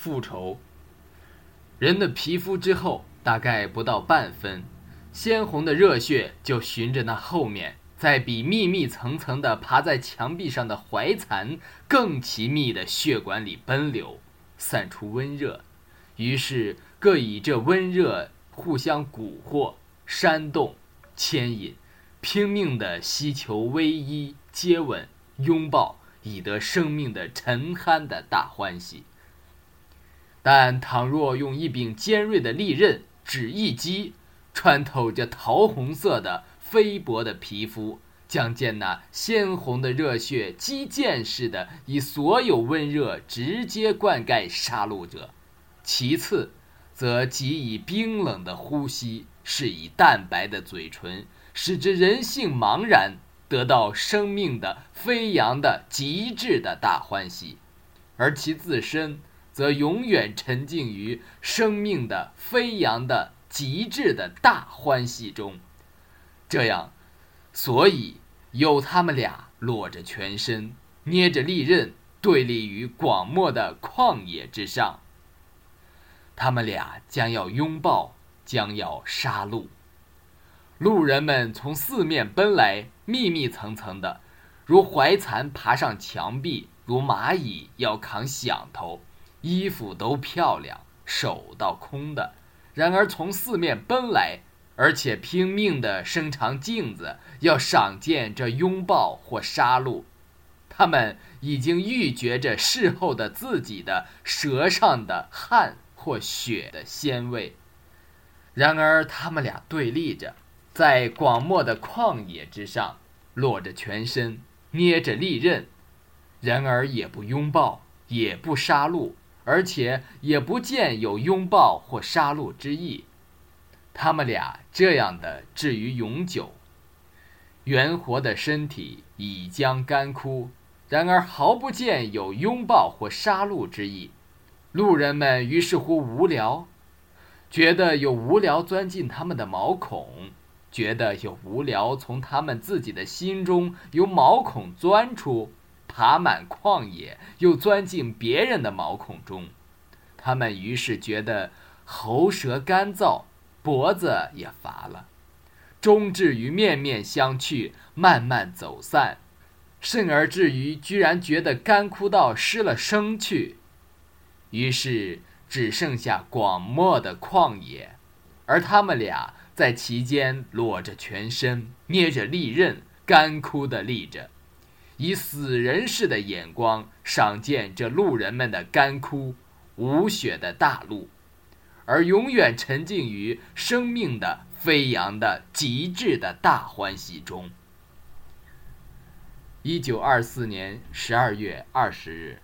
复仇。人的皮肤之后大概不到半分，鲜红的热血就循着那后面，在比密密层层的爬在墙壁上的怀蚕更奇密的血管里奔流，散出温热。于是各以这温热互相蛊惑、煽动、牵引，拼命的希求偎依、接吻、拥抱，以得生命的沉酣的大欢喜。但倘若用一柄尖锐的利刃，只一击，穿透这桃红色的菲薄的皮肤，将见那鲜红的热血击剑似的，以所有温热直接灌溉杀戮者；其次，则即以冰冷的呼吸，是以淡白的嘴唇，使之人性茫然，得到生命的飞扬的极致的大欢喜；而其自身。则永远沉浸于生命的飞扬的极致的大欢喜中，这样，所以有他们俩裸着全身，捏着利刃，对立于广漠的旷野之上。他们俩将要拥抱，将要杀戮。路人们从四面奔来，密密层层的，如怀蚕爬上墙壁，如蚂蚁要扛响头。衣服都漂亮，手倒空的，然而从四面奔来，而且拼命地伸长镜子，要赏见这拥抱或杀戮。他们已经预觉着事后的自己的舌上的汗或血的鲜味。然而他们俩对立着，在广漠的旷野之上，裸着全身，捏着利刃，然而也不拥抱，也不杀戮。而且也不见有拥抱或杀戮之意，他们俩这样的至于永久。圆活的身体已将干枯，然而毫不见有拥抱或杀戮之意。路人们于是乎无聊，觉得有无聊钻进他们的毛孔，觉得有无聊从他们自己的心中由毛孔钻出。爬满旷野，又钻进别人的毛孔中，他们于是觉得喉舌干燥，脖子也乏了，终至于面面相觑，慢慢走散，甚而至于居然觉得干枯到失了声去，于是只剩下广漠的旷野，而他们俩在其间裸着全身，捏着利刃，干枯的立着。以死人似的眼光赏见这路人们的干枯无血的大陆，而永远沉浸于生命的飞扬的极致的大欢喜中。一九二四年十二月二十日。